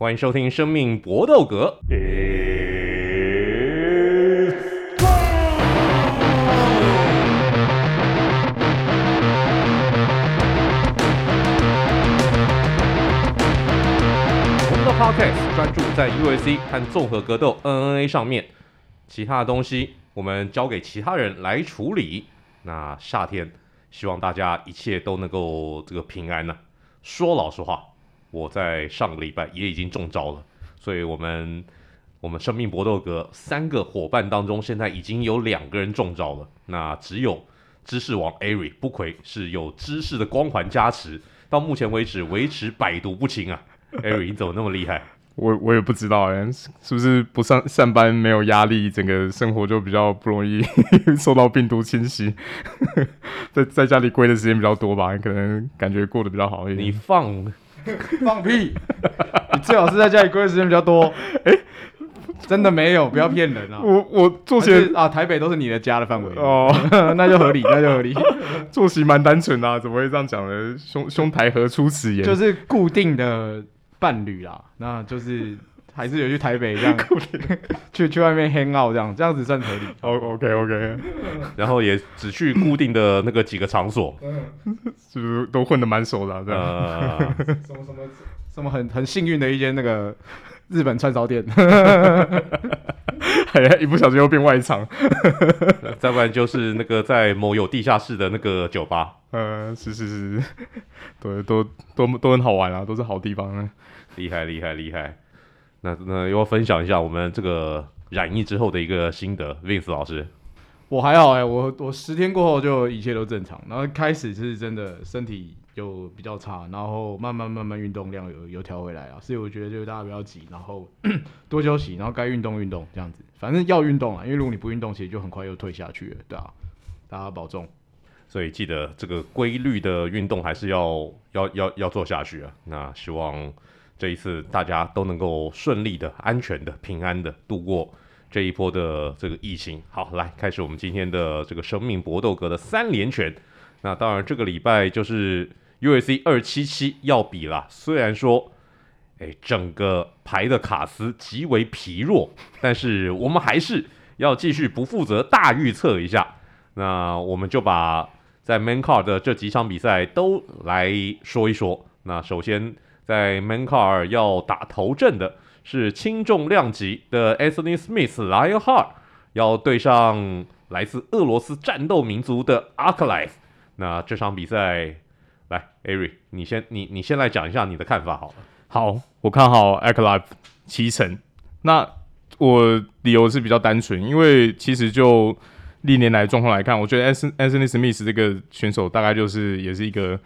欢迎收听《生命搏斗格》。我们的 Podcast 专注在 UFC 和综合格斗 NNA 上面，其他的东西我们交给其他人来处理。那夏天，希望大家一切都能够这个平安呢、说老实话。我在上个礼拜也已经中招了，所以我们我们生命搏斗格三个伙伴当中，现在已经有两个人中招了。那只有知识王 Ari 不愧是有知识的光环加持，到目前为止维持百毒不侵啊。Ari 你怎么那么厉害？我我也不知道哎，是不是不上上班没有压力，整个生活就比较不容易 受到病毒侵袭，在在家里龟的时间比较多吧，可能感觉过得比较好一点。你放。放屁！你最好是在家里规的时间比较多。哎、欸，真的没有，不要骗人啊！我我作息啊，台北都是你的家的范围哦，那就合理，那就合理。作息蛮单纯、啊，怎么会这样讲呢？兄兄台何出此言？就是固定的伴侣啦，那就是。还是有去台北这样，去去外面 hang out 这样，这样子算合理。哦、oh,，OK OK，然后也只去固定的那个几个场所，是不是都混得蛮熟的、啊？这样，呃、什么什么什么很很幸运的一间那个日本串烧店，哎呀，一不小心又变外场。再不然就是那个在某有地下室的那个酒吧。呃，是是是，对，都都都很好玩啊，都是好地方啊，厉害厉害厉害。那那要分享一下我们这个染疫之后的一个心得，Vince 老师。我还好哎、欸，我我十天过后就一切都正常，然后开始是真的身体就比较差，然后慢慢慢慢运动量有有调回来啊，所以我觉得就大家不要急，然后 多休息，然后该运动运动这样子，反正要运动啊，因为如果你不运动，其实就很快又退下去了，对啊，大家保重。所以记得这个规律的运动还是要要要要做下去啊，那希望。这一次大家都能够顺利的、安全的、平安的度过这一波的这个疫情。好，来开始我们今天的这个生命搏斗格的三连拳。那当然，这个礼拜就是 UFC 二七七要比了。虽然说，哎，整个牌的卡斯极为疲弱，但是我们还是要继续不负责大预测一下。那我们就把在 Main Card 的这几场比赛都来说一说。那首先。在 m a n c a r 要打头阵的是轻重量级的 Anthony Smith Lionheart，要对上来自俄罗斯战斗民族的 Ankalaev。那这场比赛，来，Ari，你先，你你先来讲一下你的看法好了。好，我看好 Ankalaev 七成。那我理由是比较单纯，因为其实就历年来状况来看，我觉得 Anthony Smith 这个选手大概就是也是一个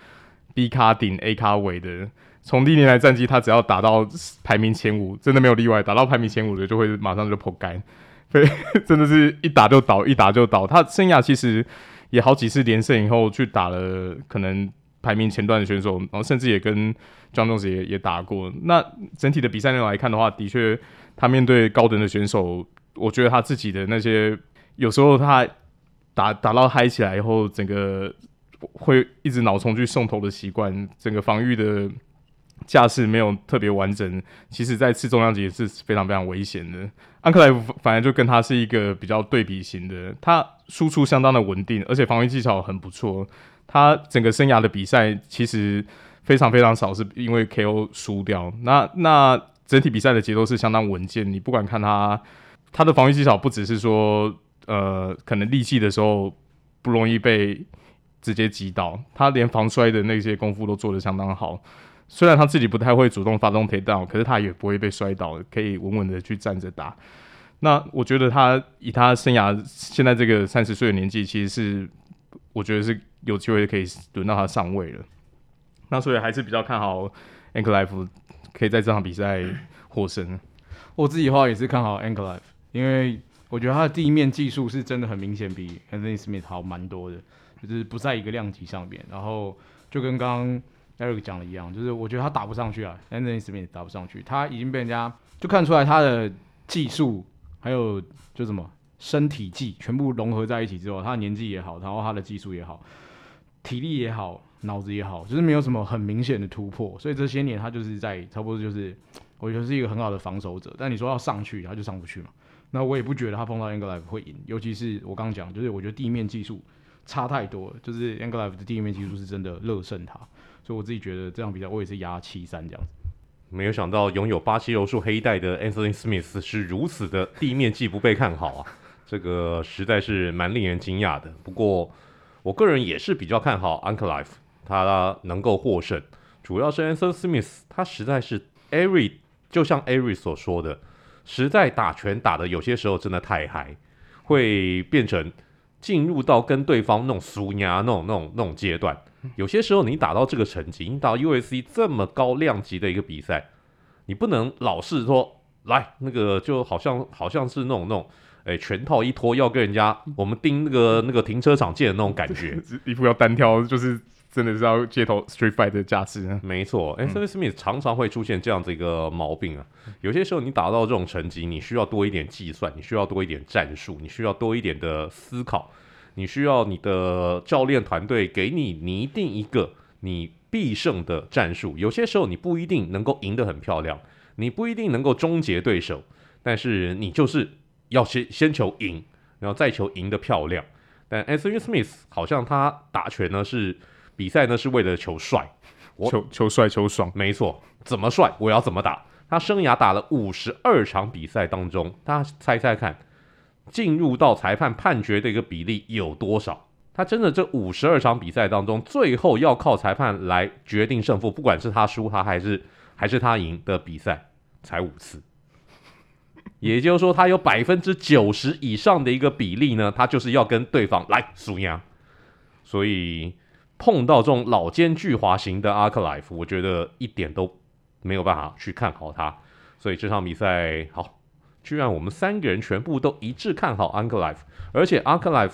B 卡顶 A 卡尾的。从历年来战绩，他只要打到排名前五，真的没有例外，打到排名前五的就会马上就扑街，对，真的是一打就倒，一打就倒。他生涯其实也好几次连胜以后去打了可能排名前段的选手，然后甚至也跟 Jon Jones 也也打过。那整体的比赛内容来看的话，的确他面对高等的选手，我觉得他自己的那些有时候他打打到嗨起来以后，整个会一直脑冲去送头的习惯，整个防御的。架势没有特别完整，其实在次重量级也是非常非常危险的。安克莱夫反而就跟他是一个比较对比型的，他输出相当的稳定，而且防御技巧很不错。他整个生涯的比赛其实非常非常少是因为 KO 输掉。那那整体比赛的节奏是相当稳健。你不管看他他的防御技巧，不只是说呃可能力气的时候不容易被直接击倒，他连防摔的那些功夫都做得相当好。虽然他自己不太会主动发动 takedown，可是他也不会被摔倒，可以稳稳的去站着打。那我觉得他以他生涯现在这个三十岁的年纪，其实是我觉得是有机会可以轮到他上位了。那所以还是比较看好 Ankalaev 可以在这场比赛获胜。我自己的话也是看好 Ankalaev，因为我觉得他的地面技术是真的很明显比 Anthony Smith 好蛮多的，就是不在一个量级上面。然后就跟刚刚。Eric 讲的一样，就是我觉得他打不上去啊，Anthony Smith 打不上去，他已经被人家就看出来他的技术还有就什么身体技全部融合在一起之后，他的年纪也好，然后他的技术也好，体力也好，脑子也好，就是没有什么很明显的突破，所以这些年他就是在差不多就是我觉得是一个很好的防守者。但你说要上去，他就上不去嘛。那我也不觉得他碰到 Anglive 会赢，尤其是我刚讲，就是我觉得地面技术差太多，就是 Anglive 的地面技术是真的乐胜他，所以我自己觉得这场比赛我也是压七三这样子。没有想到拥有巴西柔术黑带的 Anthony Smith 是如此的地面技不被看好啊，这个实在是蛮令人惊讶的。不过我个人也是比较看好 Uncle Life 他能够获胜，主要是 Anthony Smith 他实在是 Ari 就像 Ari 所说的。实在打拳打的有些时候真的太嗨，会变成进入到跟对方那种输压那种那种那种阶段。有些时候你打到这个成绩，你打到 UFC 这么高量级的一个比赛，你不能老是说来那个就好像好像是那种那种哎拳套一脱要跟人家我们盯那个那个停车场见的那种感觉，一副要单挑就是。真的是要街头 street fight 的架势，没错。Anthony Smith 常常会出现这样子一个毛病啊。有些时候你打到这种成绩，你需要多一点计算，你需要多一点战术，你需要多一点的思考，你需要你的教练团队给你拟定一个你必胜的战术。有些时候你不一定能够赢得很漂亮，你不一定能够终结对手，但是你就是要先先求赢，然后再求赢得漂亮。但 Anthony Smith 好像他打拳呢是。比赛呢是为了求帅，我求求帅求爽，没错，怎么帅我要怎么打。他生涯打了五十二场比赛当中，大家猜猜看，进入到裁判判决的一个比例有多少？他真的这五十二场比赛当中，最后要靠裁判来决定胜负，不管是他输他还是还是他赢的比赛，才五次。也就是说，他有百分之九十以上的一个比例呢，他就是要跟对方来输赢。所以。碰到这种老奸巨猾型的 Ankalaev，我觉得一点都没有办法去看好他。所以这场比赛好，居然我们三个人全部都一致看好 Ankalaev，而且 Ankalaev，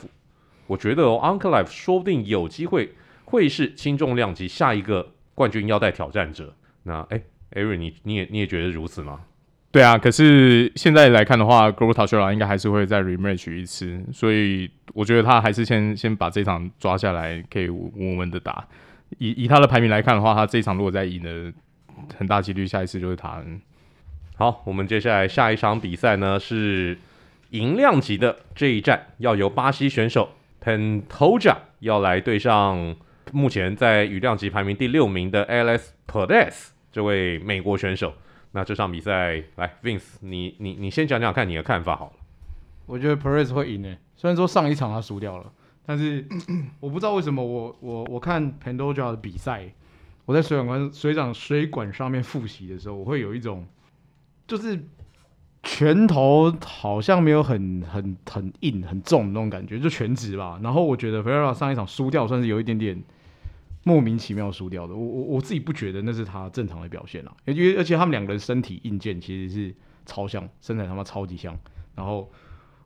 我觉得哦，Ankalaev 说不定有机会会是轻重量级下一个冠军腰带挑战者。那哎，Ari，你你也你也觉得如此吗？对啊，可是现在来看的话，Glover Teixeira 应该还是会再 rematch 一次，所以我觉得他还是先先把这场抓下来，可以稳稳的打。以以他的排名来看的话，他这一场如果再赢了，很大几率下一次就是他。好，我们接下来下一场比赛呢是银量级的这一战，要由巴西选手 Pantoja 要来对上目前在羽量级排名第六名的 Alex Perez 这位美国选手。那这场比赛，来，Vince，你你你先讲讲看你的看法好了。我觉得 Perez 会赢诶，虽然说上一场他输掉了，但是我不知道为什么我我我看 Pandora 的比赛，我在水管管水长水管上面复习的时候，我会有一种就是拳头好像没有很很很硬很重的那种感觉，就全职吧。然后我觉得 Perez 上一场输掉，算是有一点点。莫名其妙输掉的，我我我自己不觉得那是他正常的表现啊，因为而且他们两个人身体硬件其实是超像，身材他妈超级像。然后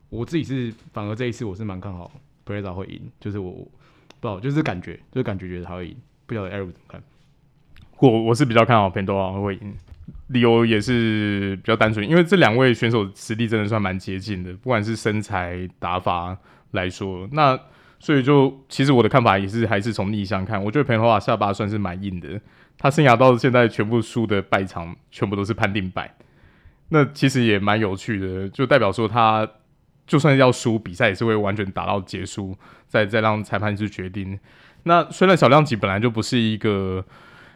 我自己是反而这一次我是蛮看好 Perez 会赢，就是我不知道就是感觉就是感觉觉得他会赢，不晓得 Ari 怎么看？我我是比较看好 Pantoja 会赢，理由也是比较单纯，因为这两位选手实力真的算蛮接近的，不管是身材打法来说，那。所以就其实我的看法也是还是从逆向看，我觉得彭头瓦下巴算是蛮硬的，他生涯到现在全部输的败场全部都是判定败，那其实也蛮有趣的，就代表说他就算要输比赛也是会完全打到结束，再再让裁判去决定。那虽然小量级本来就不是一个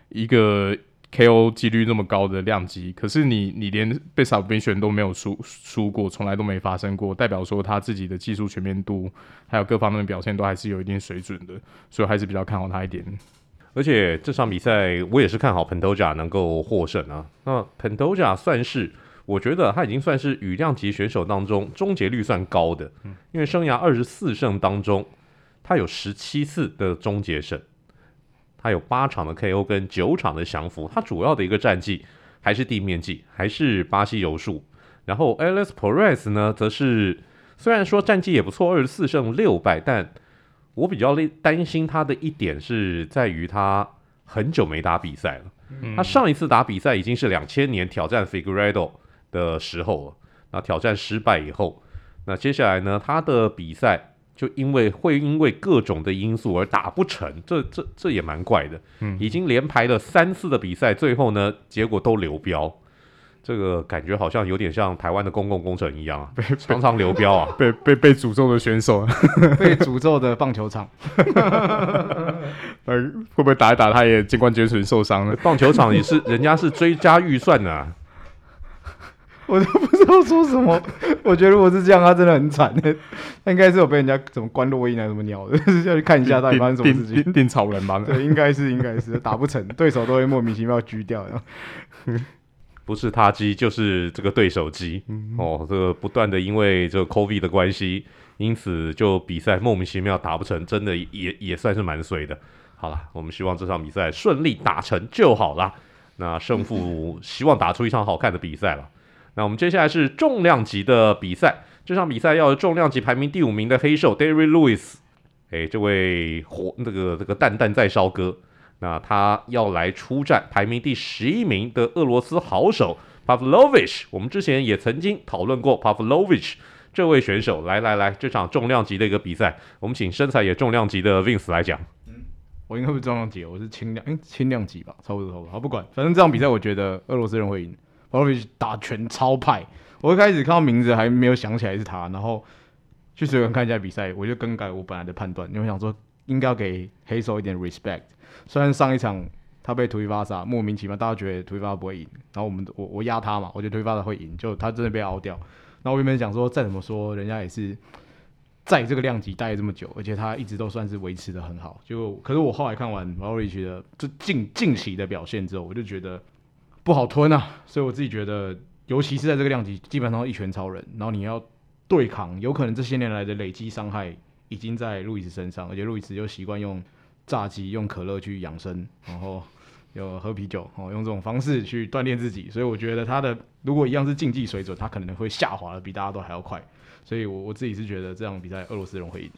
一个。KO 几率那么高的量级，可是你你连被 submission 都没有输输过，从来都没发生过，代表说他自己的技术全面度还有各方面的表现都还是有一定水准的，所以还是比较看好他一点。而且这场比赛我也是看好 Pantoja 能够获胜啊。那 Pantoja 算是我觉得他已经算是羽量级选手当中终结率算高的，因为生涯二十四胜当中，他有十七次的终结胜。他有八场的 KO 跟九场的降服，他主要的一个战绩还是地面技，还是巴西柔术。然后 Alex Perez 呢，则是虽然说战绩也不错，二十四胜六败，但我比较担心他的一点是在于他很久没打比赛了。嗯、他上一次打比赛已经是两千年挑战 Figueiredo 的时候了，那挑战失败以后，那接下来呢，他的比赛。就因为会因为各种的因素而打不成，这这这也蛮怪的。嗯，已经连排了三次的比赛，最后呢，结果都流标。这个感觉好像有点像台湾的公共工程一样啊，常常流标啊，被被被诅咒的选手，被诅咒的棒球场，呃，会不会打一打他也肩关节损受伤了？棒球场也是人家是追加预算的、啊，我都不知道说什么。我觉得如果是这样，他真的很惨，他应该是有被人家怎么关落音啊，什么鸟的，要去看一下到底发生什么事情。定 草人吧？对，应该是应该是打不成，对手都会莫名其妙狙掉。不是他机就是这个对手机、嗯、哦，这个不断的因为这个 COVID 的关系，因此就比赛莫名其妙打不成，真的也也算是蛮衰的。好了，我们希望这场比赛顺利打成就好了。那胜负希望打出一场好看的比赛了。那我们接下来是重量级的比赛，这场比赛要重量级排名第五名的黑手 Derrick Lewis，哎，这位火那个这个蛋蛋在烧哥。那他要来出战排名第十一名的俄罗斯好手 Pavlovich，我们之前也曾经讨论过 Pavlovich 这位选手。来来来，这场重量级的一个比赛，我们请身材也重量级的 Vince 来讲。嗯，我应该不重量级，我是轻量，诶，轻量级吧，差不多差不多。好，不管，反正这场比赛我觉得俄罗斯人会赢。Pavlovich 打拳超派，我一开始看到名字还没有想起来是他，然后去随便看一下比赛，我就更改我本来的判断，因为想说应该要给黑手一点 respect。虽然上一场他被 Tuivasa 莫名其妙，大家觉得 Tuivasa 不会赢，然后我们我我压他嘛，我觉得 Tuivasa 会赢，就他真的被凹掉。然后我原本想说，再怎么说，人家也是在这个量级待这么久，而且他一直都算是维持得很好。就可是我后来看完 Pavlovich 的这近近期的表现之后，我就觉得不好吞啊。所以我自己觉得，尤其是在这个量级，基本上一拳超人，然后你要对抗，有可能这些年来的累积伤害已经在路易斯身上，而且路易斯又习惯用。炸鸡用可乐去养生，然后有喝啤酒哦，用这种方式去锻炼自己，所以我觉得他的如果一样是竞技水准，他可能会下滑的比大家都还要快，所以我我自己是觉得这场比赛俄罗斯人会赢。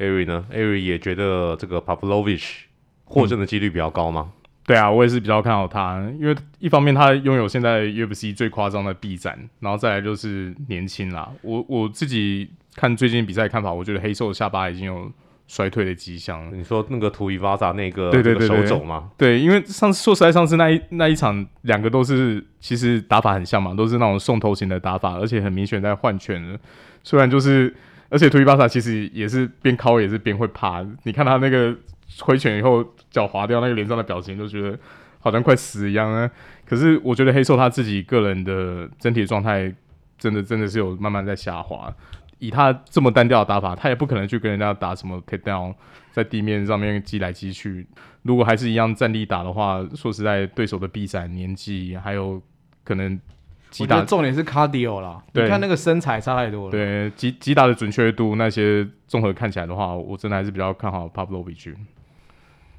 Ari 呢？Ari 也觉得这个 Pavlovich 获胜的几率比较高吗？对啊，我也是比较看好他，因为一方面他拥有现在 UFC 最夸张的臂展，然后再来就是年轻啦。我我自己看最近比赛看法，我觉得黑瘦的下巴已经有。衰退的迹象。你说那个图伊巴萨那个对对对手肘吗？对，因为上次说实在，上次那一那一场两个都是其实打法很像嘛，都是那种送头型的打法，而且很明显在换拳的。虽然就是，而且图伊巴萨其实也是边靠也是边会怕。你看他那个挥拳以后脚滑掉，那个脸上的表情，就觉得好像快死一样啊。可是我觉得黑兽他自己个人的整体状态，真的真的是有慢慢在下滑。以他这么单调的打法，他也不可能去跟人家打什么 takedown，在地面上面击来击去。如果还是一样站立打的话，说实在，对手的臂展、年纪还有可能击打，重点是 cardio 啦。你看那个身材差太多了。对，击击打的准确度那些综合看起来的话，我真的还是比较看好 Pavlovich。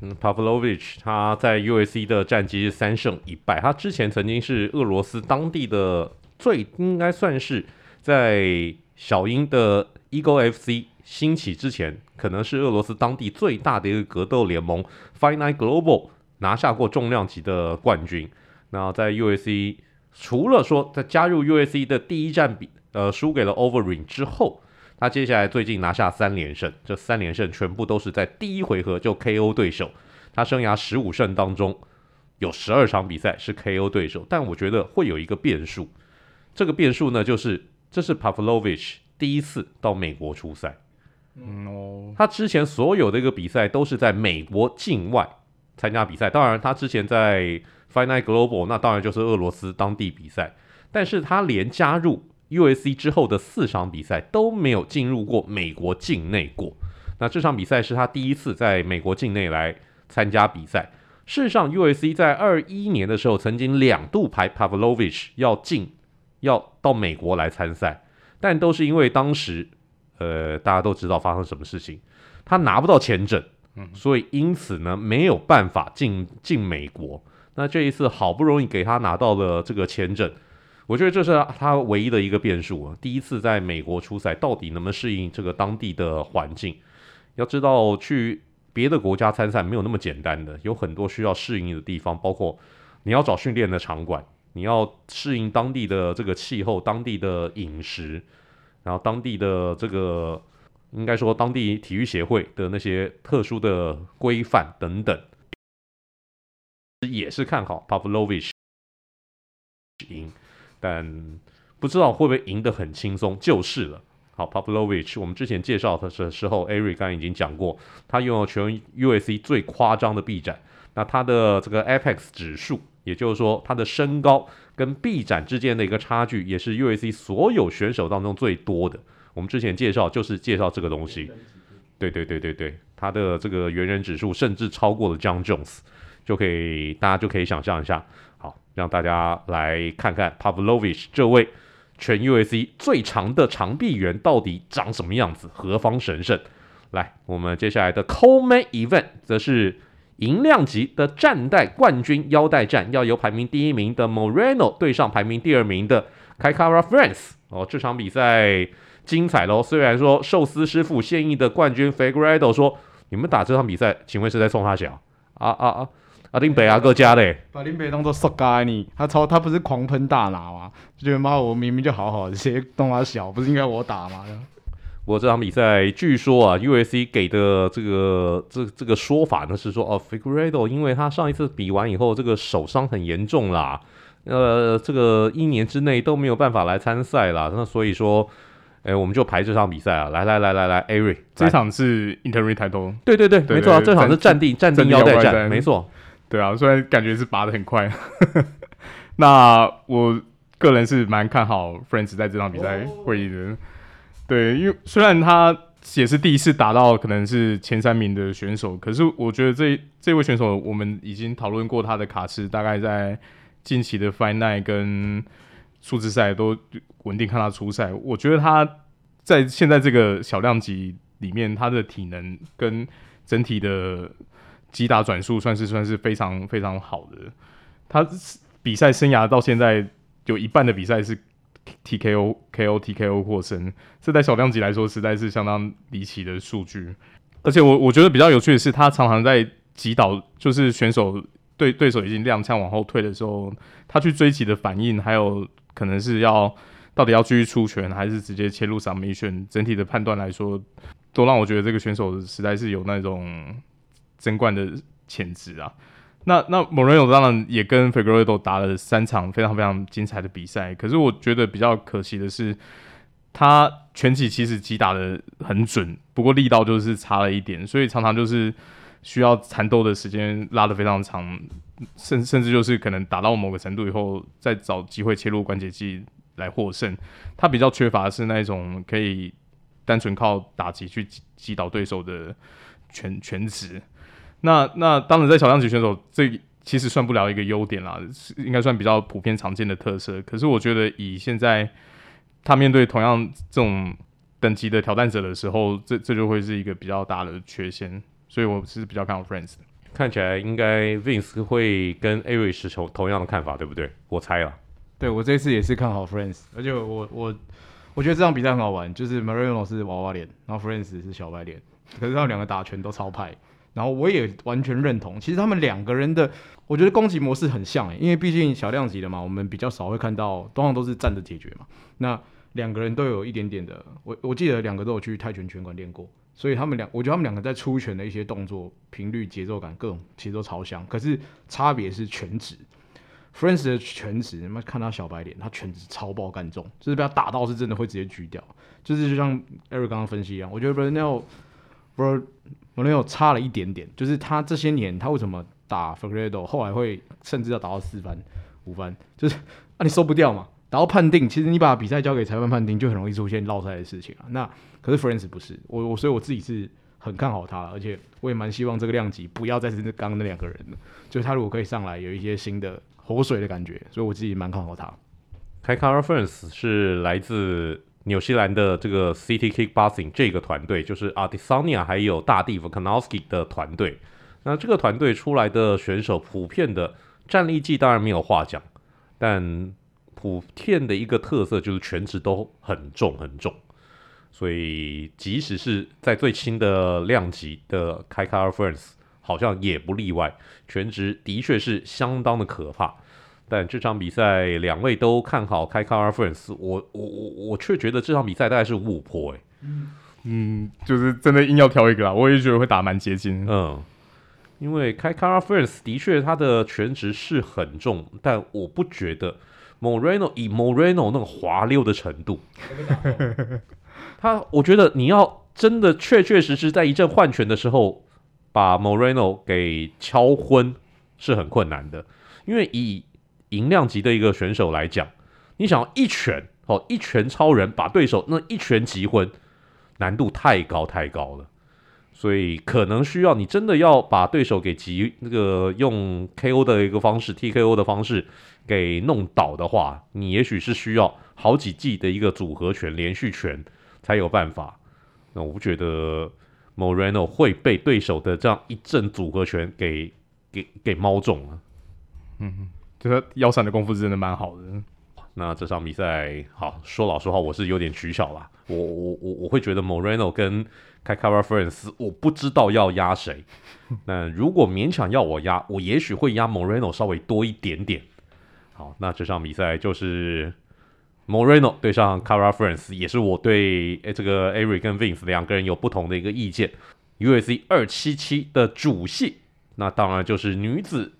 嗯，Pavlovich 他在 UFC 的战绩是三胜一败，他之前曾经是俄罗斯当地的最应该算是在。小鹰的 Eagle FC 兴起之前，可能是俄罗斯当地最大的一个格斗联盟 Finite Global 拿下过重量级的冠军。那在 UFC 除了说在加入 UFC 的第一战比呃输给了 Overing 之后，他接下来最近拿下三连胜，这三连胜全部都是在第一回合就 KO 对手。他生涯十五胜当中有十二场比赛是 KO 对手，但我觉得会有一个变数，这个变数呢就是。这是 Pavlovich 第一次到美国出赛，嗯哦，他之前所有的一个比赛都是在美国境外参加比赛。当然，他之前在 Night Global，那当然就是俄罗斯当地比赛。但是他连加入 UFC 之后的四场比赛都没有进入过美国境内过。那这场比赛是他第一次在美国境内来参加比赛。事实上，USC 在二一年的时候曾经两度排 Pavlovich 要进。要到美国来参赛，但都是因为当时，呃，大家都知道发生什么事情，他拿不到签证，嗯，所以因此呢没有办法进进美国。那这一次好不容易给他拿到了这个签证，我觉得这是他唯一的一个变数啊。第一次在美国出赛，到底能不能适应这个当地的环境？要知道去别的国家参赛没有那么简单的，有很多需要适应的地方，包括你要找训练的场馆。你要适应当地的这个气候、当地的饮食，然后当地的这个应该说当地体育协会的那些特殊的规范等等，也是看好 Pavlovich 赢。但不知道会不会赢得很轻松，就是了。好，Pavlovich，我们之前介绍的时候，Ari 刚刚已经讲过，他拥有全 UFC 最夸张的臂展，那他的这个 Apex 指数，也就是说他的身高跟臂展之间的一个差距，也是 UFC 所有选手当中最多的。我们之前介绍就是介绍这个东西，对对对对对，他的这个猿人指数甚至超过了 John Jones，就可以大家就可以想象一下，让大家来看看 Pavlovich 这位。全 UFC 最长的长臂猿到底长什么样子？何方神圣？来，我们接下来的 Co-Main Event 则是银量级的战袋冠军腰带战，要由排名第一名的 Moreno 对上排名第二名的 Kai Kara-France。哦，这场比赛精彩喽！虽然说寿司师傅现役的冠军 Figueiredo 说：“你们打这场比赛，请问是在冲他小？”啊啊啊！阿丁北阿哥家嘞，把林北当做 s 嘎你，他超他不是狂喷大拿吗？就觉得妈，我明明就好好的，谁动他小，不是应该我打吗？我这场比赛据说啊，U.S.C 给的这个这这个说法呢是说，哦，Figueiredo 因为他上一次比完以后，这个手伤很严重啦，呃，这个一年之内都没有办法来参赛啦。那所以说，哎，我们就排这场比赛啊，来来来来来，Ari，这场是 Interim Title，对对对，对对没错啊，这场是战定战定腰带战，没错。对啊，虽然感觉是拔的很快，那我个人是蛮看好 France 在这场比赛会赢的。对，因为虽然他也是第一次打到可能是前三名的选手，可是我觉得这这位选手我们已经讨论过他的卡池，大概在近期的 Night 跟数字赛都稳定看他出赛。我觉得他在现在这个小量级里面，他的体能跟整体的。击打转速算是算是非常非常好的，他比赛生涯到现在有一半的比赛是 TKO KO TKO 获胜，这在小量级来说实在是相当离奇的数据。而且我我觉得比较有趣的是，他常常在击倒就是选手对对手已经踉跄往后退的时候，他去追击的反应，还有可能是要到底要继续出拳还是直接切入 submission，整体的判断来说，都让我觉得这个选手实在是有那种。争冠的潜质啊，那那 Moreno 当然也跟 Figueiredo 打了三场非常非常精彩的比赛，可是我觉得比较可惜的是，他拳击其实击打的很准，不过力道就是差了一点，所以常常就是需要缠斗的时间拉的非常长，甚甚至就是可能打到某个程度以后，再找机会切入关节技来获胜。他比较缺乏的是那种可以单纯靠打击去击倒对手的拳拳质。那那当然，在小量级选手，这其实算不了一个优点啦，应该算比较普遍常见的特色。可是我觉得，以现在他面对同样这种等级的挑战者的时候，这这就会是一个比较大的缺陷。所以我是比较看好 Friends 的。看起来应该 Vince 会跟 Aris 同同样的看法，对不对？我猜了。对，我这次也是看好 Friends，而且我我我觉得这场比赛很好玩，就是 Marino 是娃娃脸，然后 Friends 是小白脸，可是他们两个打拳都超派。然后我也完全认同，其实他们两个人的，我觉得攻击模式很像诶，因为毕竟小量级的嘛，我们比较少会看到，通常都是站着解决嘛。那两个人都有一点点的，我我记得两个都有去泰拳拳馆练过，所以他们两，我觉得他们两个在出拳的一些动作频率、节奏感各种其实都超像，可是差别是拳质。France 的拳质，你们看他小白脸，他拳质超爆干重，就是被他打到是真的会直接举掉，就是就像 Eric 刚刚分析一样，我觉得 Bernal 我那有差了一点点，就是他这些年他为什么打 f e r r e d o 后来会甚至要打到四番五番，就是啊你收不掉嘛，打到判定，其实你把比赛交给裁判判定，就很容易出现落赛的事情啊。那可是 France 不是我我所以我自己是很看好他，而且我也蛮希望这个量级不要再是刚刚那两个人了，就是他如果可以上来有一些新的活水的感觉，所以我自己蛮看好他。Kai Kara-France 是来自。纽西兰的这个 City Kickboxing 这个团队，就是 Artisania 还有大地 Volkanovski 的团队。那这个团队出来的选手，普遍的战力技当然没有话讲，但普遍的一个特色就是全职都很重很重。所以即使是在最轻的量级的 Kai Kara-France，好像也不例外，全职的确是相当的可怕。但这场比赛两位都看好 Kai Kara-France，我我我我却觉得这场比赛大概是五五破诶。嗯，就是真的硬要挑一个啦，我也觉得会打蛮接近。嗯，因为 Kai Kara-France 的确他的全职是很重，但我不觉得 Moreno 以 Moreno 那个滑溜的程度，他我觉得你要真的确确实实在一阵换拳的时候把 Moreno 给敲昏是很困难的，因为以银量级的一个选手来讲，你想要一拳哦一拳超人把对手那一拳击昏，难度太高太高了。所以可能需要你真的要把对手给击那个用 KO 的一个方式，TKO 的方式给弄倒的话，你也许是需要好几记的一个组合拳、连续拳才有办法。那我不觉得 Moreno 会被对手的这样一阵组合拳给给给猫中了。嗯哼，就他腰闪的功夫是真的蛮好的。那这场比赛，好说老实话，我是有点取巧啦。我我我我会觉得 Moreno 跟开 Kai Kara-France，我不知道要压谁。那如果勉强要我压，我也许会压 Moreno 稍微多一点点。好，那这场比赛就是 Moreno 对上 Kara-France，也是我对诶这个 Eric 跟 Vince 两个人有不同的一个意见。UFC 二七七的主戏，那当然就是女子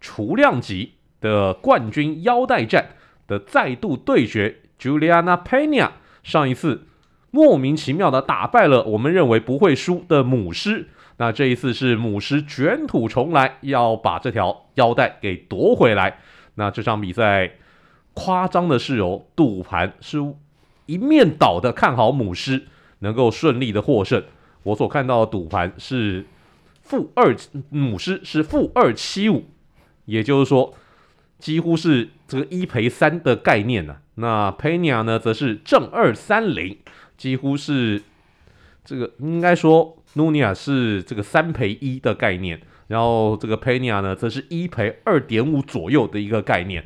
雏量级的冠军腰带战的再度对决，Juliana Pena 上一次。莫名其妙的打败了我们认为不会输的母狮，那这一次是母狮卷土重来，要把这条腰带给夺回来。那这场比赛夸张的是哦，赌盘是一面倒的看好母狮能够顺利的获胜。我所看到的赌盘是负二，母狮是负二七五，也就是说几乎是这个一赔三的概念呢、啊。那佩尼亚呢，则是正二三零。几乎是这个应该说，努尼亚是这个三赔一的概念，然后这个佩尼亚呢，则是一赔二点五左右的一个概念。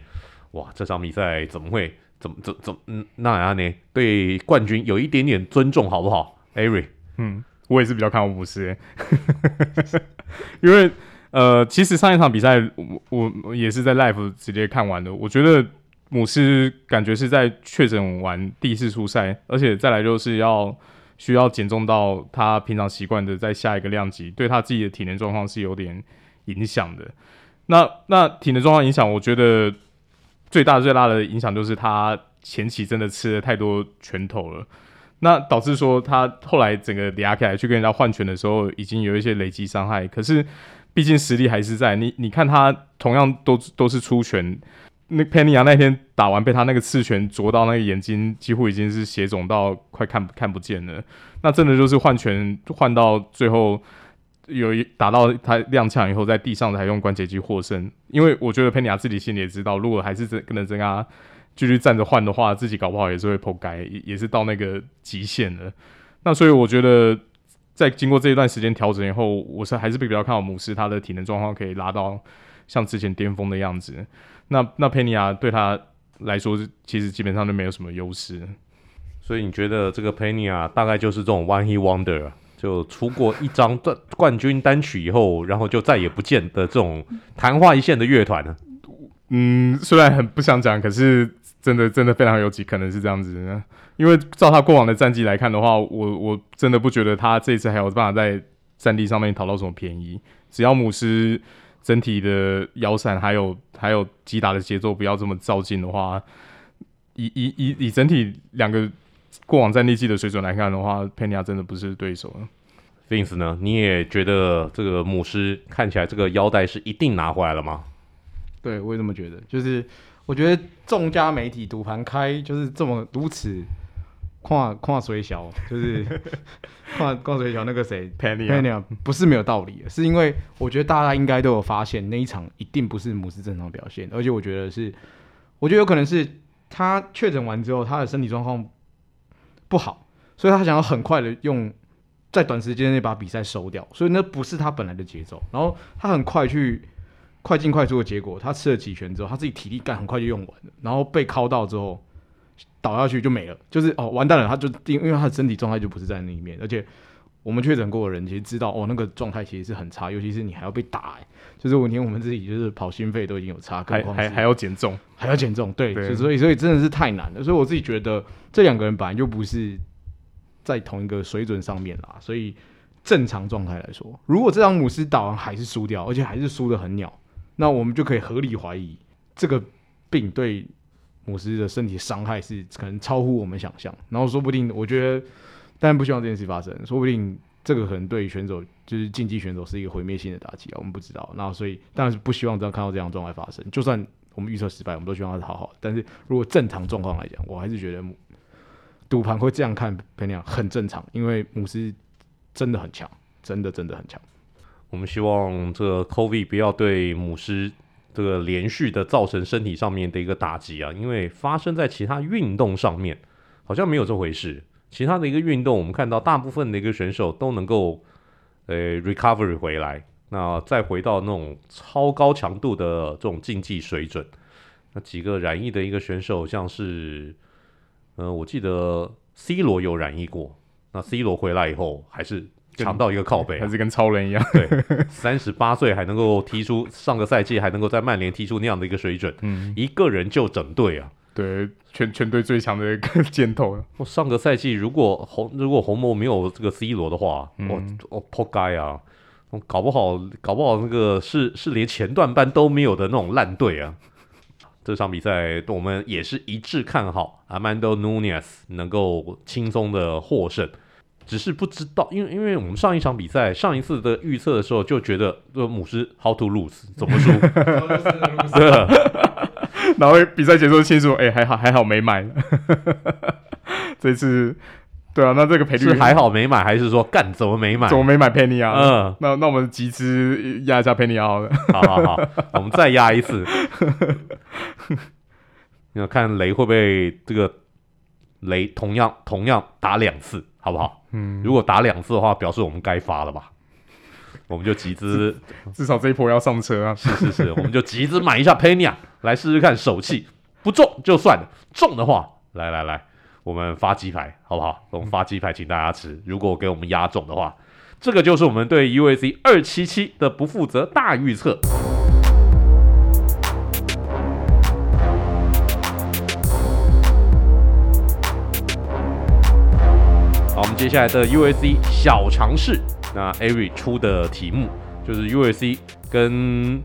哇，这场比赛怎么会怎么怎怎嗯那样呢？对冠军有一点点尊重好不好？艾瑞，嗯，我也是比较看好姆斯，因为呃，其实上一场比赛我我也是在 live 直接看完的，我觉得。姆斯感觉是在确诊完第一次出赛，而且再来就是要需要减重到他平常习惯的在下一个量级，对他自己的体能状况是有点影响的。那那体能状况影响，我觉得最大最大的影响就是他前期真的吃了太多拳头了，那导致说他后来整个压起来去跟人家换拳的时候，已经有一些累积伤害。可是毕竟实力还是在，你你看他同样都都是出拳。那佩尼亚那天打完，被他那个刺拳啄到那个眼睛，几乎已经是血肿到快看看不见了。那真的就是换拳换到最后，有一打到他踉跄以后，在地上才用关节机获胜。因为我觉得佩尼亚自己心里也知道，如果还是真跟着跟他继续站着换的话，自己搞不好也是会扑街，也也是到那个极限了。那所以我觉得，在经过这一段时间调整以后，我是还是比较看好姆斯他的体能状况可以拉到像之前巅峰的样子。那那佩尼亚对他来说，其实基本上就没有什么优势，所以你觉得这个佩尼亚大概就是这种 one He wonder，就出过一张冠冠军单曲以后，然后就再也不见的这种昙花一现的乐团呢？嗯，虽然很不想讲，可是真的真的非常有几可能是这样子，因为照他过往的战绩来看的话，我我真的不觉得他这次还有办法在战地上面讨到什么便宜，只要姆斯。整体的腰闪还有还有击打的节奏不要这么照进的话，以以以以整体两个过往战力技的水准来看的话，佩尼亚真的不是对手了。Vince 呢？你也觉得这个姆斯看起来这个腰带是一定拿回来了吗？对，我也这么觉得。就是我觉得众家媒体赌盘开就是这么如此。跨跨水小就是 跨跨水小那个谁 Pena 不是没有道理的，是因为我觉得大家应该都有发现那一场一定不是姆斯正常表现，而且我觉得是，我觉得有可能是他确诊完之后他的身体状况不好，所以他想要很快的用在短时间内把比赛收掉，所以那不是他本来的节奏，然后他很快去快进快出的结果，他吃了几拳之后，他自己体力干很快就用完了，然后被敲到之后。倒下去就没了，就是哦，完蛋了，他就因因为他的身体状态就不是在那里面，而且我们确诊过的人其实知道哦，那个状态其实是很差，尤其是你还要被打，欸，就是我连我们自己就是跑心肺都已经有差，还还还要减重，还要减重，对，对所以所以真的是太难了，所以我自己觉得这两个人本来就不是在同一个水准上面啦，所以正常状态来说，如果这场姆斯打完还是输掉，而且还是输的很鸟，那我们就可以合理怀疑这个病对。姆斯的身体伤害是可能超乎我们想象，然后说不定我觉得，当然不希望这件事发生，说不定这个可能对选手就是竞技选手是一个毁灭性的打击啊，我们不知道。然后所以当然是不希望这样看到这样状态发生，就算我们预测失败，我们都希望他是好好的。但是如果正常状况来讲，我还是觉得赌盘会这样看佩尼亚很正常，因为姆斯真的很强，真的真的很强。我们希望这个 COVID 不要对母狮。这个连续的造成身体上面的一个打击啊，因为发生在其他运动上面，好像没有这回事。其他的一个运动，我们看到大部分的一个选手都能够呃 recovery 回来，那再回到那种超高强度的这种竞技水准。那几个染疫的一个选手，像是呃，我记得 C 罗有染疫过，那 C 罗回来以后还是。强到一个靠背，啊，还是跟超人一样。对，三十八岁还能够踢出上个赛季还能够在曼联踢出那样的一个水准，嗯，一个人就整队啊。对，全全队最强的一个箭头。我上个赛季如果红如果红魔没有这个 C 罗的话，嗯、我我扑街啊！我搞不好搞不好那个是是连前段班都没有的那种烂队啊。这场比赛我们也是一致看好 Armando Nunez 能够轻松的获胜。只是不知道，因为因为我们上一场比赛，上一次的预测的时候就觉得，这母狮 how to lose 怎么输？对，然后比赛结束清楚，哎，还好还好没买。这次，对啊，那这个赔率是还好没买，还是说干怎么没买？怎么没买 Penny 啊？嗯，那那我们集资压一下 Penny 好了。好好好，我们再压一次。要看雷会不会这个雷同样同样打两次，好不好？嗯，如果打两次的话，表示我们该发了吧？我们就集资，至少这一波要上车啊！是是是，我们就集资买一下 Pena 来试试看手气，不中就算了，中的话，来来来，我们发鸡排好不好？我们发鸡排请大家吃。如果给我们压中的话，这个就是我们对 UAC 二七七的不负责大预测。接下来的 UFC 小尝试，那 Ari 出的题目就是 UFC 跟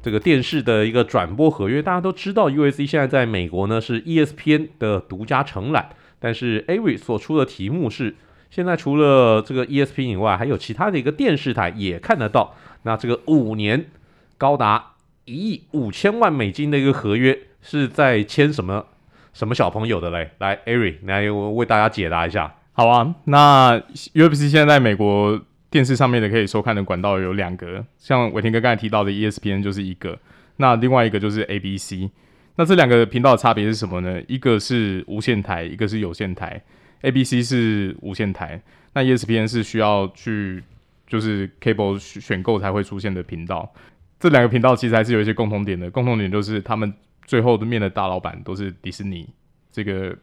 这个电视的一个转播合约。大家都知道，UFC 现在在美国呢是 ESPN 的独家承揽，但是 Ari 所出的题目是，现在除了这个 ESPN 以外，还有其他的一个电视台也看得到。那这个五年高达一亿五千万美金的一个合约是在签什么什么小朋友的嘞？来，Ari 来为大家解答一下。好啊，那 UFC 现在在美国电视上面的可以收看的管道有两个，像伟霆哥刚才提到的 ESPN 就是一个，那另外一个就是 ABC。那这两个频道的差别是什么呢？一个是无线台，一个是有线台。ABC 是无线台，那 ESPN 是需要去就是 cable 选购才会出现的频道。这两个频道其实还是有一些共同点的，共同点就是他们最后的面的大老板都是迪士尼这个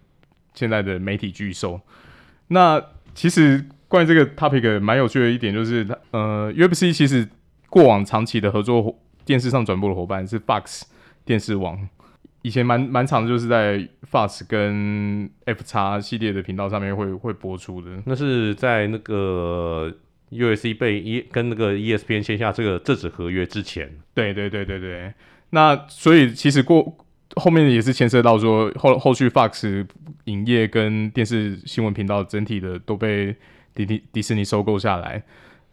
现在的媒体巨兽。那其实关于这个 topic 蛮有趣的一点就是，呃，UFC 其实过往长期的合作电视上转播的伙伴是 Fox 电视网，以前蛮蛮长的就是在 Fox 跟 FX 系列的频道上面会会播出的。那是在那个 UFC 被 E 跟那个 ESPN 签下这个这纸合约之前。对对对对对。那所以其实过。后面也是牵涉到说后后续 Fox 影业跟电视新闻频道整体的都被迪迪迪士尼收购下来，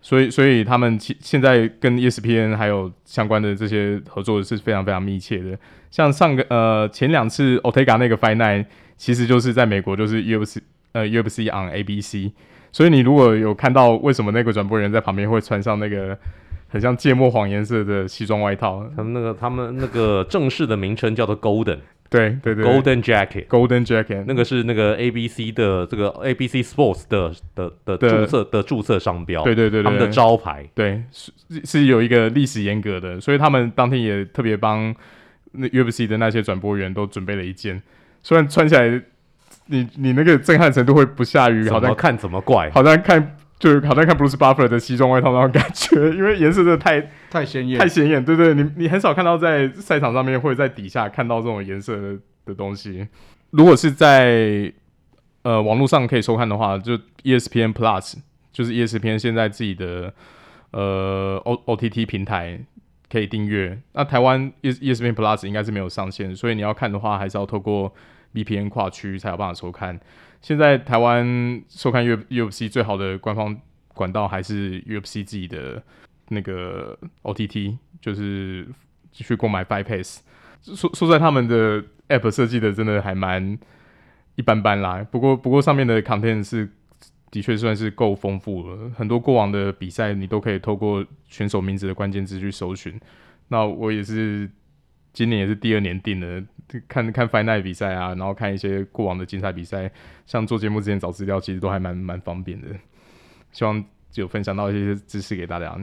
所以所以他们现现在跟 ESPN 还有相关的这些合作是非常非常密切的。像上个呃前两次 Otega 那个 Final，其实就是在美国就是 UFC 呃 UFC on ABC，所以你如果有看到为什么那个转播人在旁边会穿上那个。很像芥末黄颜色的西装外套，他们那个他们那个正式的名称叫做 Golden，对对对，Golden Jacket，Golden Jacket，那个是那个 ABC 的这个 ABC Sports 的的的注册的注册商标，对对对，对，他们的招牌，对是是有一个历史严格的，所以他们当天也特别帮那 UFC 的那些转播员都准备了一件，虽然穿起来你你那个震撼程度会不下于，好像看怎么怪，好像看。就好像看 Bruce Buffer 的西装外套那种感觉，因为颜色真的太太鲜艳，太鲜艳。对，对对，你你很少看到在赛场上面会在底下看到这种颜色的的东西。如果是在呃网络上可以收看的话，就 ESPN Plus，就是 ESPN 现在自己的呃 O O T T 平台可以订阅。那台湾 ESPN Plus 应该是没有上线，所以你要看的话，还是要透过 VPN 跨区才有办法收看。现在台湾收看 U UFC 最好的官方管道还是 UFC 自己的那个 OTT，就是去购买 Fight Pass。说说在他们的 App 设计的真的还蛮一般般啦。不过不过上面的 content 是的确算是够丰富了，很多过往的比赛你都可以透过选手名字的关键字去搜寻。那我也是今年也是第二年订了，看看 Night 比赛啊，然后看一些过往的精彩比赛，像做节目之前找资料，其实都还蛮蛮方便的。希望有分享到一些知识给大家。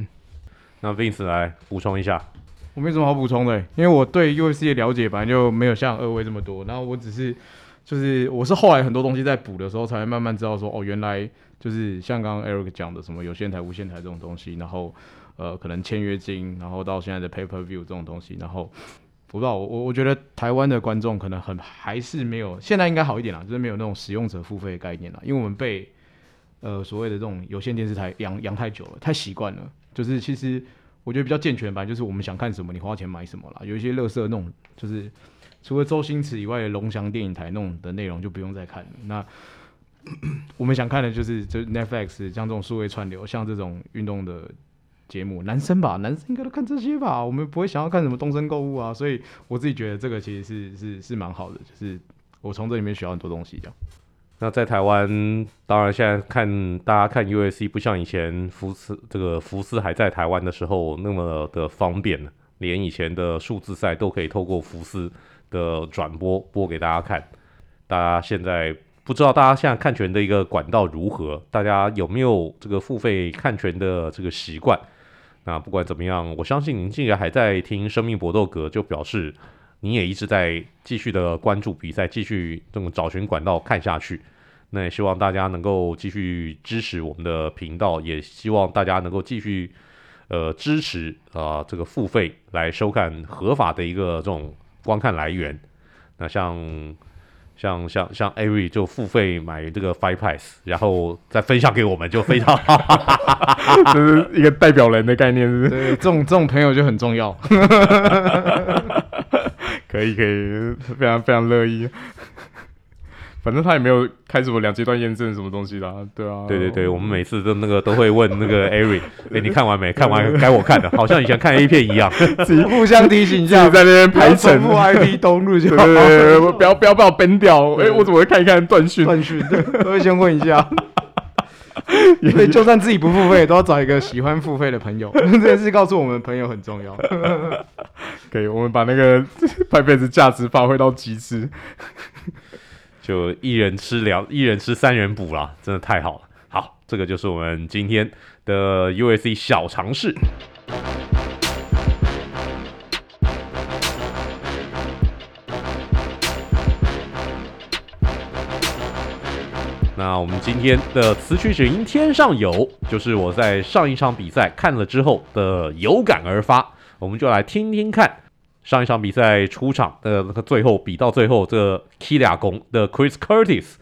那 Vince 来补充一下。我没什么好补充的，因为我对 UFC 的了解本来就没有像二位这么多，然后我只是就是我是后来很多东西在补的时候，才会慢慢知道说哦，原来就是像刚刚 Eric 讲的什么有线台、无线台这种东西，然后呃可能签约金，然后到现在的 Pay Per View 这种东西，然后不知道我我我觉得台湾的观众可能很还是没有，现在应该好一点啦，就是没有那种使用者付费的概念啦，因为我们被呃所谓的这种有线电视台养养太久了，太习惯了，就是其实。我觉得比较健全吧，就是我们想看什么，你花钱买什么啦。有一些乐色那种，就是除了周星驰以外的龙翔电影台那种的内容就不用再看了。那我们想看的就是就 Netflix 像这种数位串流，像这种运动的节目，男生吧，男生应该都看这些吧。我们不会想要看什么东森购物啊，所以我自己觉得这个其实是是是蛮好的，就是我从这里面学到很多东西这样。那在台湾，当然现在看大家看 UFC 不像以前福斯这个福斯还在台湾的时候那么的方便，连以前的数字赛都可以透过福斯的转播播给大家看。大家现在不知道大家现在看拳的一个管道如何？大家有没有这个付费看拳的这个习惯？那不管怎么样，我相信您既然还在听生命搏斗格，就表示你也一直在继续的关注比赛，继续这种找寻管道看下去。那也希望大家能够继续支持我们的频道，也希望大家能够继续呃支持啊、呃、这个付费来收看合法的一个这种观看来源。那像像像像 Ari 就付费买这个 Five Pass，然后再分享给我们，就非常哈哈哈，这是一个代表人的概念，是不是？对，这种这种朋友就很重要。可以可以，非常非常乐意。反正他也没有开什么两阶段验证什么东西啦，对啊，对对对，我们每次都那个都会问那个 Ari，哎、欸，你看完没？看完 该我看的，好像以前看 A 片一样，自己互相提醒一下，在那边排程，重复 IP 登录就好，对对对，不要不要把我 ban 掉，哎、欸，我怎么会看一看断讯？断讯，都会先问一下，因为就算自己不付费，都要找一个喜欢付费的朋友，这件事告诉我们朋友很重要。可以，我们把那个拍片子价值发挥到极致。就一人吃两，一人吃三人补啦，真的太好了。好，这个就是我们今天的 UFC 小尝试。那我们今天的词曲只因天上有，就是我在上一场比赛看了之后的有感而发，我们就来听听看。上一场比赛出场的那个最后比到最后这个 K 俩攻的 Chris Curtis，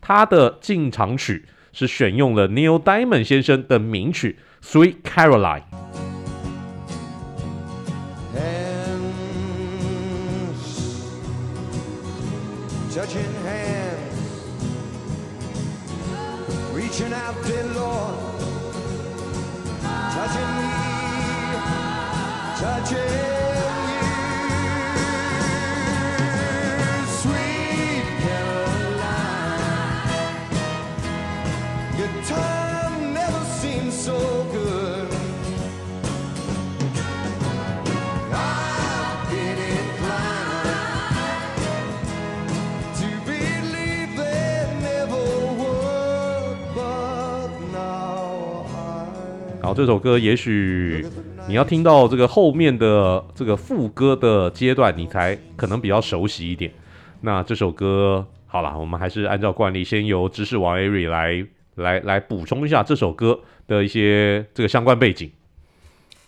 他的进场曲是选用了 Neil Diamond 先生的名曲 Sweet Caroline。好，这首歌也许你要听到这个后面的这个副歌的阶段，你才可能比较熟悉一点。那这首歌好了，我们还是按照惯例，先由知识王 Ari 来来来补充一下这首歌的一些这个相关背景。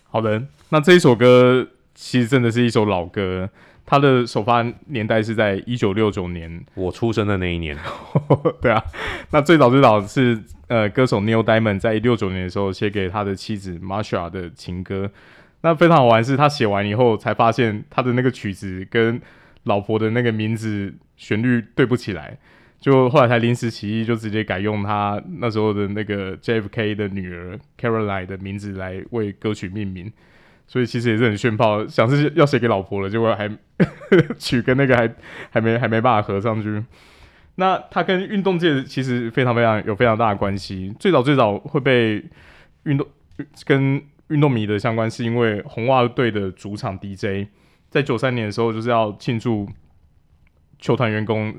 好的，那这一首歌其实真的是一首老歌。它的首发年代是在一九六九年，我出生的那一年。对啊，那最早最早是呃歌手 Neil Diamond 在六九年的时候写给他的妻子 Marsha 的情歌。那非常好玩是，他写完以后才发现他的那个曲子跟老婆的那个名字旋律对不起来，就后来才临时起意，就直接改用他那时候的那个 JFK 的女儿 Caroline 的名字来为歌曲命名。所以其实也是很炫炮，想是要写给老婆了，结果还 曲跟那个还还没还没办法合上去。那他跟运动界其实非常非常有非常大的关系。最早最早会被运动跟运动迷的相关，是因为红袜队的主场 DJ 在九三年的时候就是要庆祝球团员工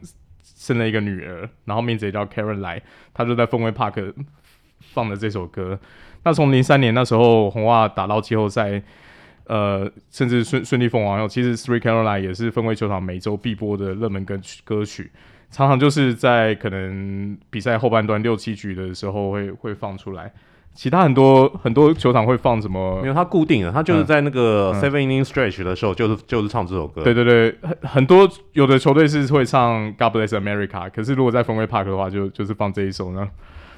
生了一个女儿，然后名字也叫 Karen 来她就在氛围 Park 放的这首歌。那从零三年那时候红袜打到季后赛，呃，甚至顺顺利封王后，其实 Three Caroline 也是氛围球场每周必播的热门歌曲歌曲。常常就是在可能比赛后半段六七局的时候会会放出来，其他很多很多球场会放什么？因为它固定的，它就是在那个 seven inning stretch 的时候，就是就是唱这首歌。对对对，很很多有的球队是会唱 God Bless America，可是如果在风味 Park 的话就，就就是放这一首呢。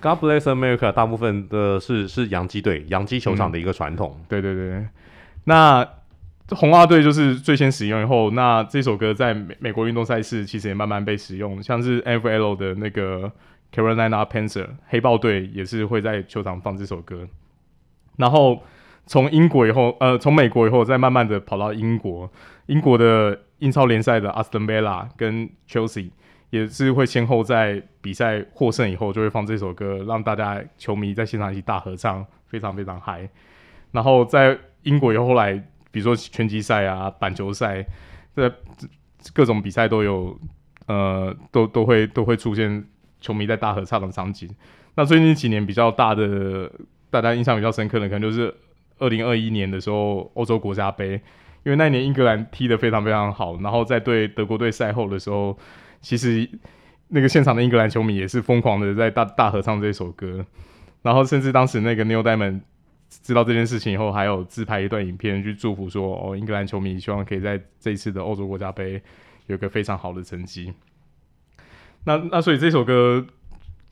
God Bless America 大部分的是是洋基队洋基球场的一个传统。嗯。对对对，那。红袜队就是最先使用以后，那这首歌在美美国运动赛事其实也慢慢被使用，像是 NFL 的那个 Carolina Panther，黑豹队也是会在球场放这首歌。然后从英国以后，呃，从美国以后再慢慢的跑到英国，英国的英超联赛的 Aston Villa 跟 Chelsea 也是会先后在比赛获胜以后就会放这首歌，让大家球迷在现场一起大合唱，非常非常嗨。然后在英国以后后来。比如说拳击赛啊、板球赛，这各种比赛都有，呃，都都会都会出现球迷在大合唱的场景。那最近几年比较大的，大家印象比较深刻的，可能就是二零二一年的时候欧洲国家杯，因为那年英格兰踢得非常非常好，然后在对德国队赛后的时候，其实那个现场的英格兰球迷也是疯狂的在大大合唱这首歌，然后甚至当时那个 Neil Diamond。知道这件事情以后，还有自拍一段影片去祝福说：“哦，英格兰球迷希望可以在这一次的欧洲国家杯有个非常好的成绩。那”那那所以这首歌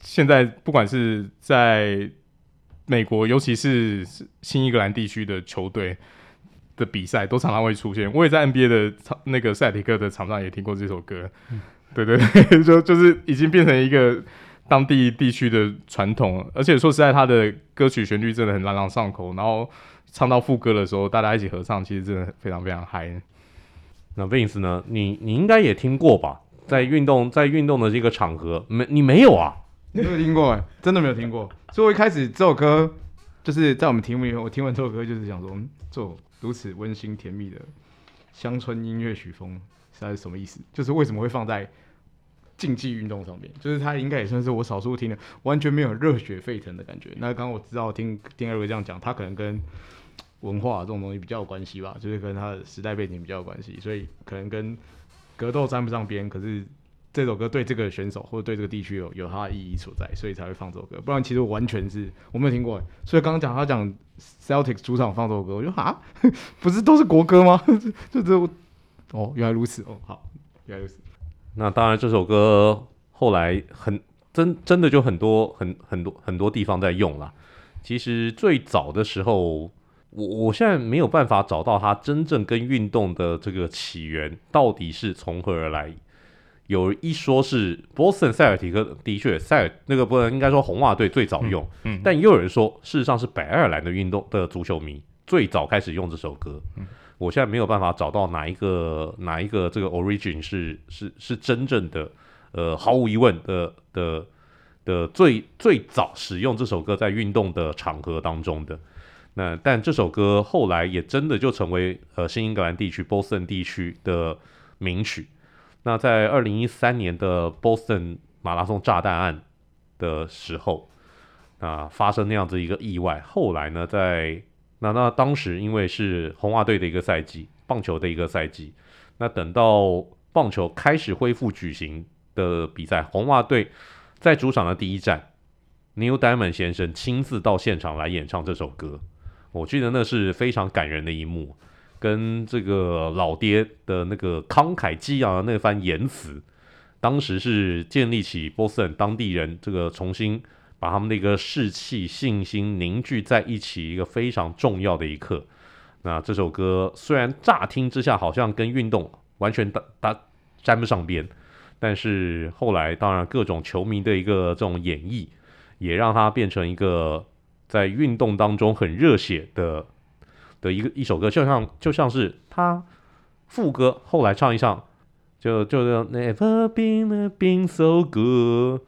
现在不管是在美国，尤其是新英格兰地区的球队的比赛，都常常会出现。我也在 NBA 的场那个赛迪克的场上也听过这首歌。嗯、对 对对，就就是已经变成一个。当地地区的传统，而且说实在，他的歌曲旋律真的很朗朗上口，然后唱到副歌的时候，大家一起合唱，其实真的非常非常嗨。那 Vince 呢？你你应该也听过吧？在运动在运动的这个场合，没你没有啊？没有听过哎，真的没有听过。所以我一开始这首歌就是在我们题目里面，我听完这首歌就是想说，这种如此温馨甜蜜的乡村音乐曲风，是它是什么意思？就是为什么会放在？竞技运动上面，就是它应该也算是我少数听的完全没有热血沸腾的感觉。那刚刚我知道听丁二哥这样讲，他可能跟文化这种东西比较有关系吧，就是跟他的时代背景比较有关系，所以可能跟格斗沾不上边。可是这首歌对这个选手或者对这个地区有有它的意义所在，所以才会放这首歌。不然其实完全是我没有听过。所以刚刚讲他讲 Celtics 主场放这首歌，我就啊，不是都是国歌吗？就这哦，原来如此哦，好，原来如此。那当然，这首歌后来很真真的就很多很很多很多地方在用了。其实最早的时候，我我现在没有办法找到它真正跟运动的这个起源到底是从何而来。有一说是波士顿塞尔提克，的确塞尔那个不能应该说红袜队最早用，嗯嗯、但也有人说事实上是北爱尔兰的运动的足球迷最早开始用这首歌。嗯我现在没有办法找到哪一个哪一个这个 origin 是是是真正的，呃，毫无疑问的的的最最早使用这首歌在运动的场合当中的。那但这首歌后来也真的就成为呃新英格兰地区 Boston 地区的名曲。那在二零一三年的 Boston 马拉松炸弹案的时候，啊，发生那样子一个意外，后来呢在。那那当时因为是红袜队的一个赛季，棒球的一个赛季，那等到棒球开始恢复举行的比赛，红袜队在主场的第一站，Neil Diamond 先生亲自到现场来演唱这首歌，我记得那是非常感人的一幕，跟这个老爹的那个慷慨激昂的那番言辞，当时是建立起波士顿当地人这个重新。把他们的一个士气、信心凝聚在一起，一个非常重要的一刻。那这首歌虽然乍听之下好像跟运动完全搭搭沾不上边，但是后来当然各种球迷的一个这种演绎，也让它变成一个在运动当中很热血的的一个一首歌，就像就像是他副歌后来唱一唱，就就 Never been been so good，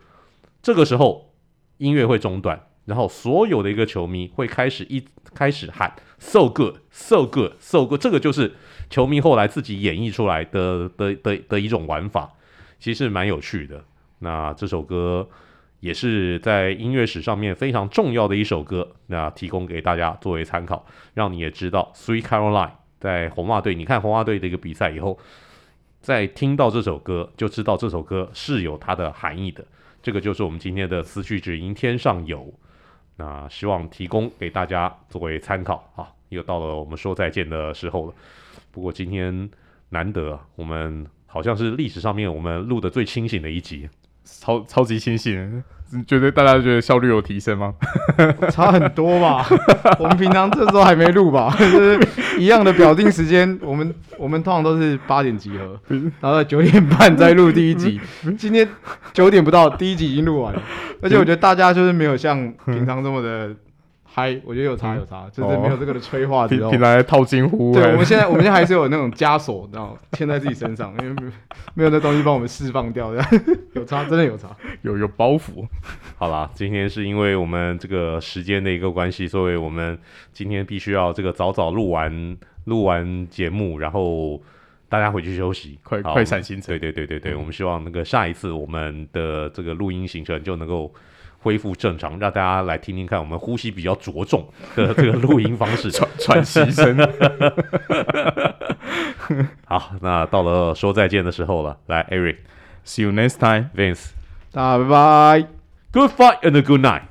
这个时候音乐会中断。然后所有的一个球迷会开始一开始喊 so good so good so good，这个就是球迷后来自己演绎出来的的的的一种玩法，其实蛮有趣的。那这首歌也是在音乐史上面非常重要的一首歌，那提供给大家作为参考，让你也知道 Sweet Caroline 在红袜队，你看红袜队的一个比赛以后，在听到这首歌就知道这首歌是有它的含义的。这个就是我们今天的思绪只因天上有。那希望提供给大家作为参考啊！又到了我们说再见的时候了。不过今天难得，我们好像是历史上面我们录的最清醒的一集，超超级清醒。你觉得大家觉得效率有提升吗？差很多吧。我们平常这时候还没录吧？就是一样的表定时间，我们我们通常都是八点集合，然后九点半再录第一集。今天九点不到，第一集已经录完了。而且我觉得大家就是没有像 平常这么的。嗨，我觉得有差有差，嗯、就是没有这个的催化之后，平来套近乎。对，我们现在我们现在还是有那种枷锁，然后牵在自己身上，因为没有那东西帮我们释放掉，有差，真的有差，有有包袱。好啦，今天是因为我们这个时间的一个关系，所以我们今天必须要这个早早录完录完节目，然后大家回去休息，快快闪行程。对对对对对，嗯、我们希望那个下一次我们的这个录音行程就能够。恢复正常让大家来听听看我们呼吸比较着重的这个录音方式。喘喘息声。好那到了说再见的时候了来 eric see you next time. Vince 拜拜。Good fight and good night.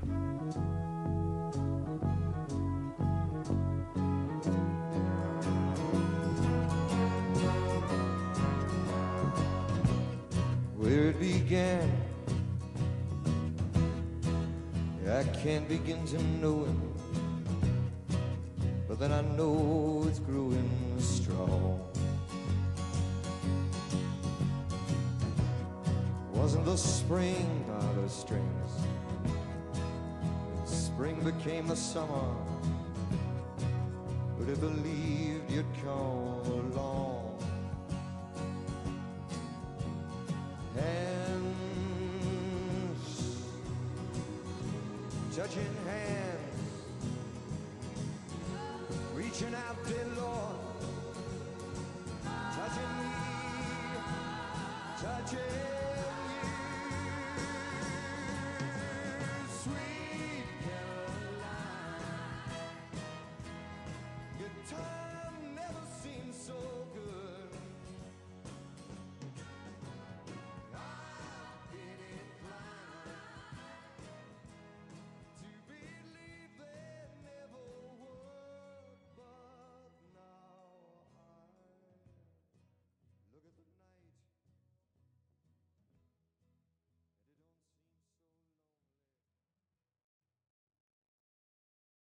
I can't begin to know him, but then I know it's growing strong. Wasn't the spring by the strings? Spring became the summer, but I believed you'd come.